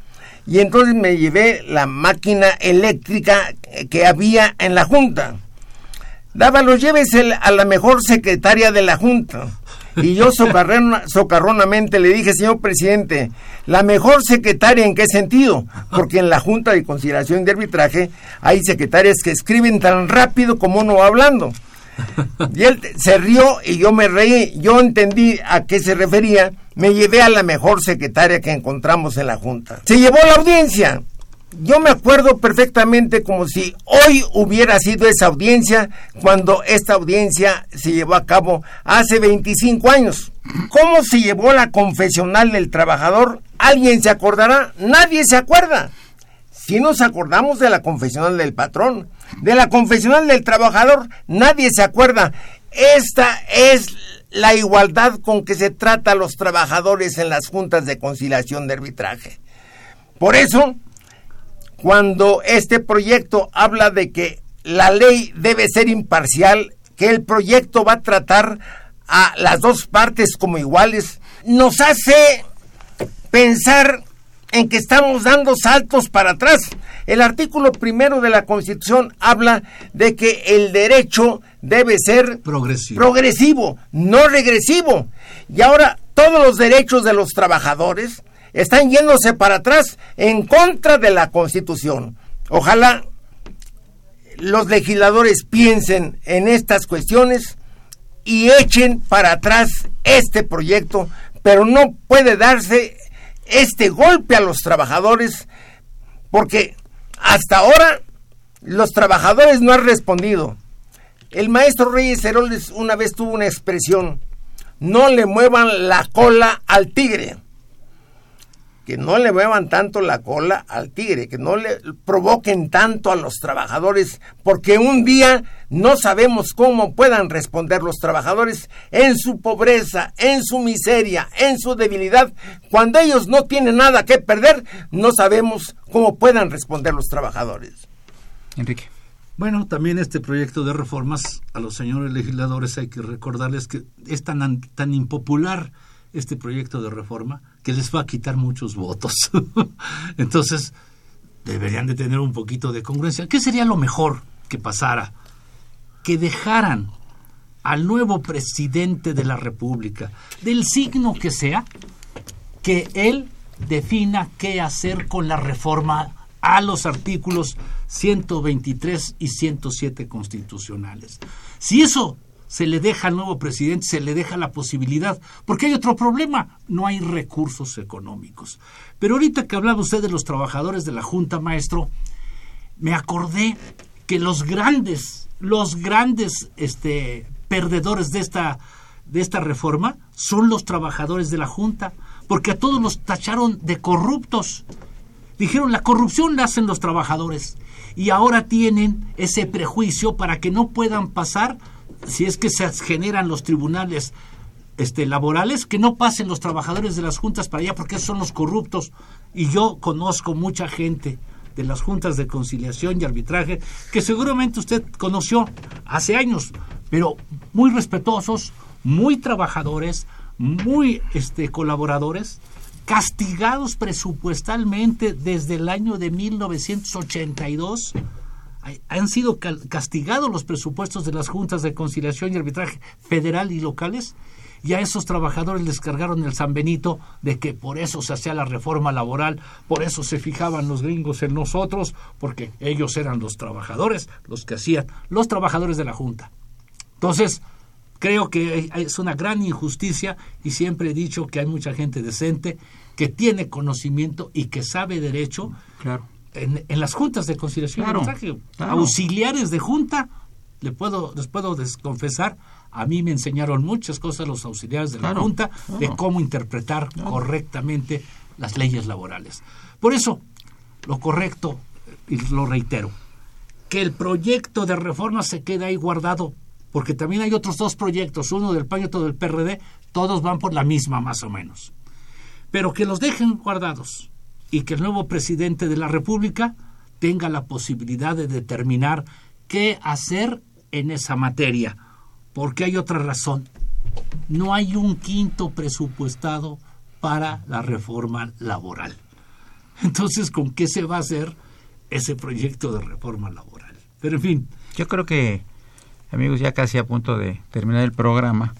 y entonces me llevé la máquina eléctrica que había en la Junta. Dávalo, llévese a la mejor secretaria de la Junta. Y yo *laughs* socarronamente le dije, señor presidente, la mejor secretaria en qué sentido? Porque en la Junta de Conciliación de Arbitraje hay secretarias que escriben tan rápido como uno va hablando. Y él se rió y yo me reí, yo entendí a qué se refería, me llevé a la mejor secretaria que encontramos en la Junta. Se llevó la audiencia yo me acuerdo perfectamente como si hoy hubiera sido esa audiencia cuando esta audiencia se llevó a cabo hace 25 años. ¿Cómo se llevó la confesional del trabajador? ¿Alguien se acordará? Nadie se acuerda. Si nos acordamos de la confesional del patrón, de la confesional del trabajador, nadie se acuerda. Esta es la igualdad con que se trata a los trabajadores en las juntas de conciliación de arbitraje. Por eso, cuando este proyecto habla de que la ley debe ser imparcial, que el proyecto va a tratar a las dos partes como iguales, nos hace pensar en que estamos dando saltos para atrás. El artículo primero de la Constitución habla de que el derecho debe ser progresivo, progresivo no regresivo. Y ahora todos los derechos de los trabajadores están yéndose para atrás en contra de la Constitución. Ojalá los legisladores piensen en estas cuestiones y echen para atrás este proyecto, pero no puede darse este golpe a los trabajadores porque hasta ahora los trabajadores no han respondido. El maestro Reyes Heroles una vez tuvo una expresión, no le muevan la cola al tigre que no le muevan tanto la cola al tigre, que no le provoquen tanto a los trabajadores, porque un día no sabemos cómo puedan responder los trabajadores en su pobreza, en su miseria, en su debilidad. Cuando ellos no tienen nada que perder, no sabemos cómo puedan responder los trabajadores. Enrique. Bueno, también este proyecto de reformas a los señores legisladores hay que recordarles que es tan, tan impopular este proyecto de reforma que les va a quitar muchos votos. *laughs* Entonces, deberían de tener un poquito de congruencia. ¿Qué sería lo mejor que pasara? Que dejaran al nuevo presidente de la República, del signo que sea, que él defina qué hacer con la reforma a los artículos 123 y 107 constitucionales. Si eso se le deja al nuevo presidente, se le deja la posibilidad, porque hay otro problema, no hay recursos económicos. Pero ahorita que hablaba usted de los trabajadores de la Junta, maestro, me acordé que los grandes, los grandes este, perdedores de esta, de esta reforma son los trabajadores de la Junta, porque a todos los tacharon de corruptos. Dijeron, la corrupción la hacen los trabajadores. Y ahora tienen ese prejuicio para que no puedan pasar si es que se generan los tribunales este, laborales, que no pasen los trabajadores de las juntas para allá porque son los corruptos. Y yo conozco mucha gente de las juntas de conciliación y arbitraje que seguramente usted conoció hace años, pero muy respetuosos, muy trabajadores, muy este, colaboradores, castigados presupuestalmente desde el año de 1982 han sido castigados los presupuestos de las juntas de conciliación y arbitraje federal y locales y a esos trabajadores les cargaron el San Benito de que por eso se hacía la reforma laboral, por eso se fijaban los gringos en nosotros, porque ellos eran los trabajadores, los que hacían, los trabajadores de la Junta. Entonces, creo que es una gran injusticia y siempre he dicho que hay mucha gente decente que tiene conocimiento y que sabe derecho claro. En, las juntas de conciliación. Claro, auxiliares de junta, le puedo, les puedo desconfesar, a mí me enseñaron muchas cosas los auxiliares de la Junta de cómo interpretar correctamente las leyes laborales. Por eso, lo correcto, y lo reitero, que el proyecto de reforma se quede ahí guardado, porque también hay otros dos proyectos, uno del PAN y otro del PRD, todos van por la misma más o menos. Pero que los dejen guardados y que el nuevo presidente de la República tenga la posibilidad de determinar qué hacer en esa materia porque hay otra razón. No hay un quinto presupuestado para la reforma laboral. Entonces, ¿con qué se va a hacer ese proyecto de reforma laboral? Pero en fin. Yo creo que, amigos, ya casi a punto de terminar el programa,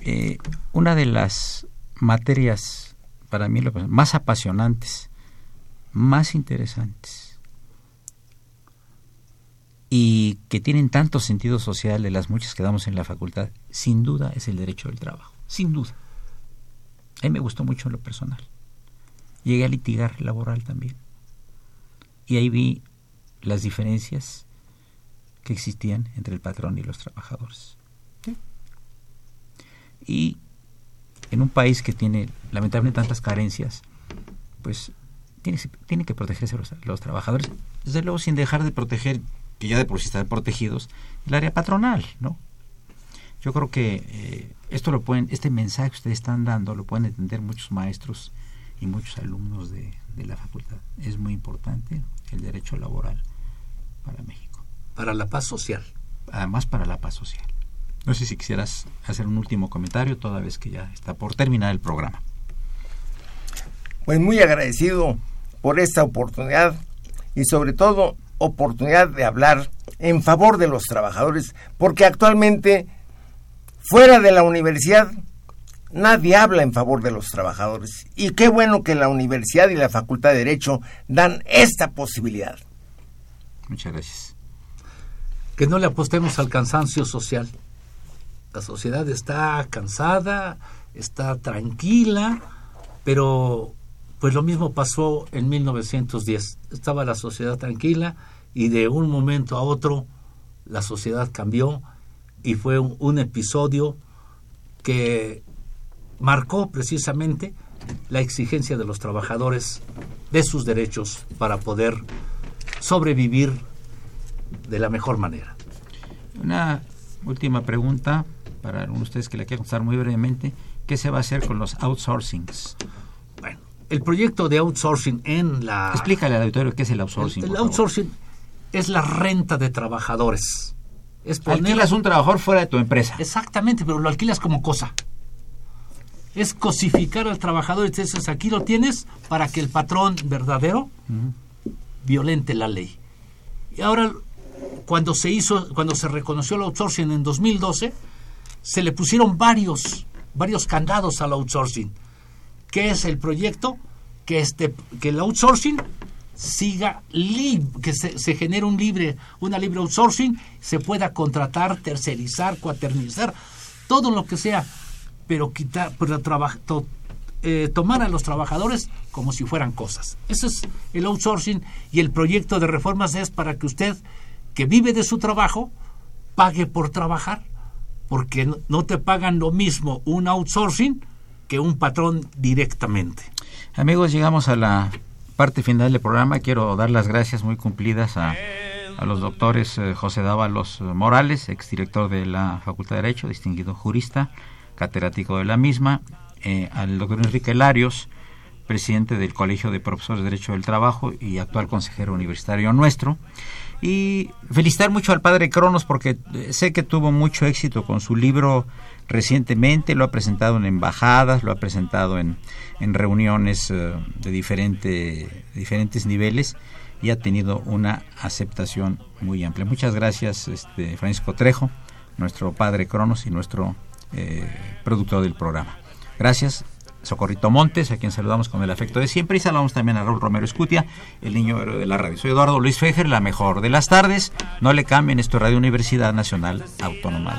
eh, una de las materias para mí más apasionantes, más interesantes, y que tienen tanto sentido social de las muchas que damos en la facultad, sin duda es el derecho del trabajo, sin duda. A me gustó mucho lo personal. Llegué a litigar laboral también. Y ahí vi las diferencias que existían entre el patrón y los trabajadores. Y en un país que tiene lamentablemente tantas carencias, pues tiene, tiene que protegerse los, los trabajadores, desde luego sin dejar de proteger que ya de por sí están protegidos, el área patronal, ¿no? Yo creo que eh, esto lo pueden, este mensaje que ustedes están dando lo pueden entender muchos maestros y muchos alumnos de, de la facultad. Es muy importante el derecho laboral para México. Para la paz social. Además para la paz social. No sé si quisieras hacer un último comentario toda vez que ya está por terminar el programa. Pues muy agradecido por esta oportunidad y sobre todo oportunidad de hablar en favor de los trabajadores, porque actualmente fuera de la universidad nadie habla en favor de los trabajadores. Y qué bueno que la universidad y la Facultad de Derecho dan esta posibilidad. Muchas gracias. Que no le apostemos al cansancio social. La sociedad está cansada, está tranquila, pero pues lo mismo pasó en 1910. Estaba la sociedad tranquila y de un momento a otro la sociedad cambió y fue un, episodio que marcó precisamente la exigencia de los trabajadores de sus derechos para poder sobrevivir de la mejor manera. Una última pregunta para ustedes que la quieran contestar muy brevemente. ¿Qué se va a hacer con los outsourcings? El proyecto de outsourcing en la... Explícale al auditorio qué es el outsourcing. El, outsourcing es la renta de trabajadores. Es Alquilas un trabajador fuera de tu empresa. Exactamente, pero lo alquilas como cosa. Es cosificar al trabajador y dices, aquí lo tienes para que el patrón verdadero violente la ley. Y ahora, cuando se hizo, cuando se reconoció el outsourcing en 2012, se le pusieron varios, varios candados al outsourcing ¿Qué es el proyecto? Que, este, que el outsourcing siga libre, que se, se, genere un libre, una libre outsourcing, se pueda contratar, tercerizar, cuaternizar, todo lo que sea, pero quitar, pero eh, tomar a los trabajadores como si fueran cosas. Ese es el outsourcing y el proyecto de reformas es para que usted, que vive de su trabajo, pague por trabajar, porque no te pagan lo mismo un outsourcing que un patrón directamente. Amigos, llegamos a la parte final del programa. Quiero dar las gracias muy cumplidas a, los doctores eh, José Dávalos Morales, exdirector de la Facultad de Derecho, distinguido jurista, catedrático de la misma, eh, al doctor Enrique Larios, presidente del Colegio de Profesores de Derecho del Trabajo y actual consejero universitario nuestro. Y felicitar mucho al padre Cronos porque eh, sé que tuvo mucho éxito con su libro recientemente, lo ha presentado en embajadas, lo ha presentado en, en reuniones eh, de diferente, diferentes niveles y ha tenido una aceptación muy amplia. Muchas gracias, este, Francisco Trejo, nuestro padre Cronos y nuestro eh, productor del programa. Gracias, Socorrito Montes, a quien saludamos con el afecto de siempre, y saludamos también a Raúl Romero Escutia, el niño de la radio. Soy Eduardo Luis Fejer, la mejor de las tardes. No le cambien esto Radio Universidad Nacional Autónoma.